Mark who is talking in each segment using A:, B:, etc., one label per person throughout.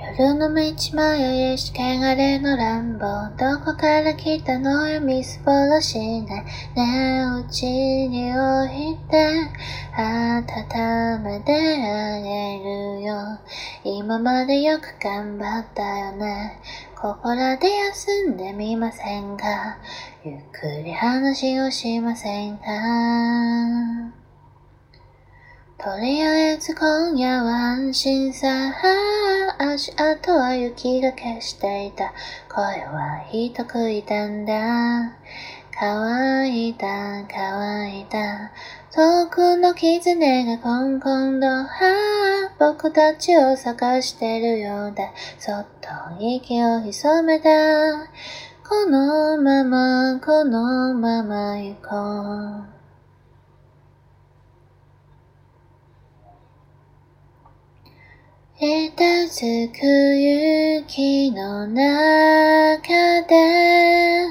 A: 夜の道迷いし汚れの乱暴どこから来たのよみすぼらしないねえうちに置いて温めてあげるよ今までよく頑張ったよねここらで休んでみませんかゆっくり話をしませんかとりあえず今夜は安心さ。足跡は雪が消していた。声は人食いたんだ。乾いた、乾いた。遠くの狐がコンコンと、は僕たちを探してるようだ。そっと息を潜めた。このまま、このまま行こう。いたつく雪の中で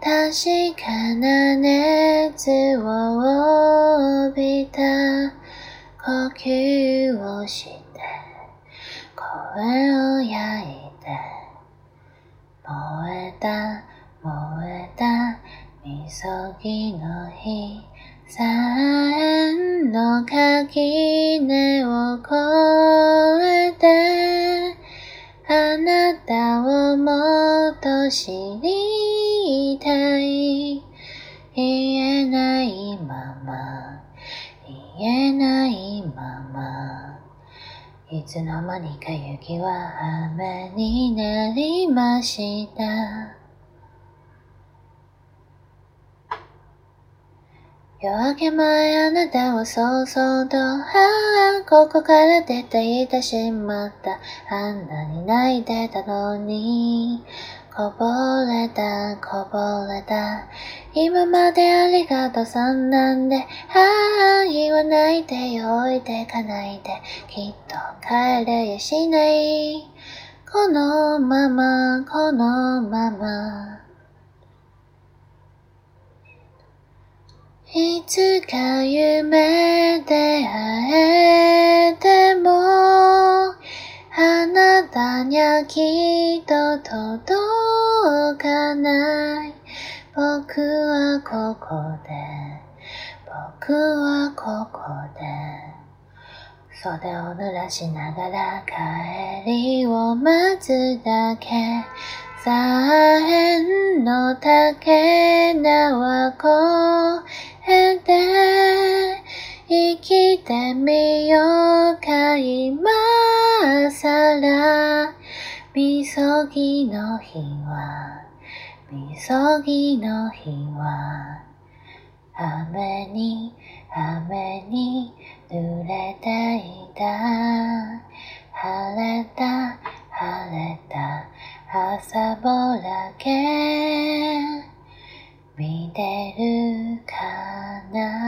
A: 確かな熱を帯びた。呼吸をして声を焼いて燃えた燃えたみそぎの日三円の垣根を越えをもっと知りたい。言えないまま、言えないまま。いつの間にか雪は雨になりました。夜明け前あなたをそうそうと、ああ、ここから出ていてしまった。あんなに泣いてたのに、こぼれた、こぼれた。今までありがとうさんなんで、ああ、言わないでよ、置いてかないで。きっと帰れやしない。このまま、このまま。いつか夢で会えても、あなたにはきっと届かない。僕はここで、僕はここで、袖を濡らしながら帰りを待つだけ。左辺の竹縄越よをかいまさらみそぎの日はみそぎの日は雨に雨に濡れていた。晴れた晴れた朝ぼらけ。見てるかな？